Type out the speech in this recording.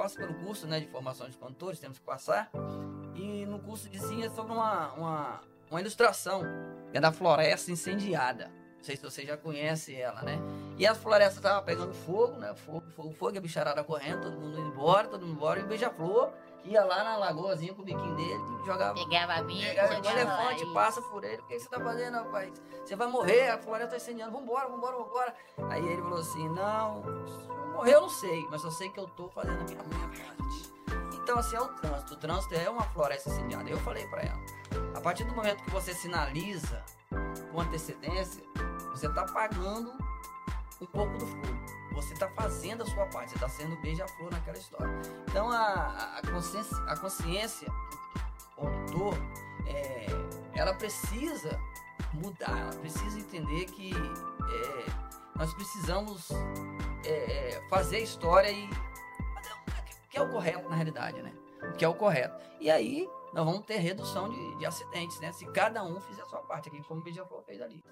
passa pelo curso né, de formação de condutores, temos que passar. E no curso dizia sobre uma, uma, uma ilustração, que é da floresta incendiada. Não sei se você já conhece ela, né? E as florestas estavam pegando fogo, né? Fogo, fogo, fogo, a bicharada correndo, todo mundo indo embora, todo mundo embora. E o beija-flor ia lá na lagoazinha com o biquinho dele, jogava. Pegava a minha, Pegava o elefante, aí. passa por ele. O que você tá fazendo, rapaz? Você vai morrer, a floresta tá incendiando. Vambora, vambora, vambora. Aí ele falou assim: Não, morrer eu não sei, mas eu sei que eu tô fazendo a minha, parte. Então, assim, é o trânsito. O trânsito é uma floresta incendiada. Eu falei pra ela: A partir do momento que você sinaliza com antecedência, você tá pagando um pouco do fogo. Você tá fazendo a sua parte, você tá sendo beija-flor naquela história. Então, a, a- consciência, a consciência condutor, é, ela precisa mudar, ela precisa entender que é, nós precisamos é, é, fazer a história e o que é o correto na realidade, né? O que é o correto. E aí nós vamos ter redução de, de acidentes, né? Se cada um fizer a sua parte, aqui como o Beija-Flor fez ali.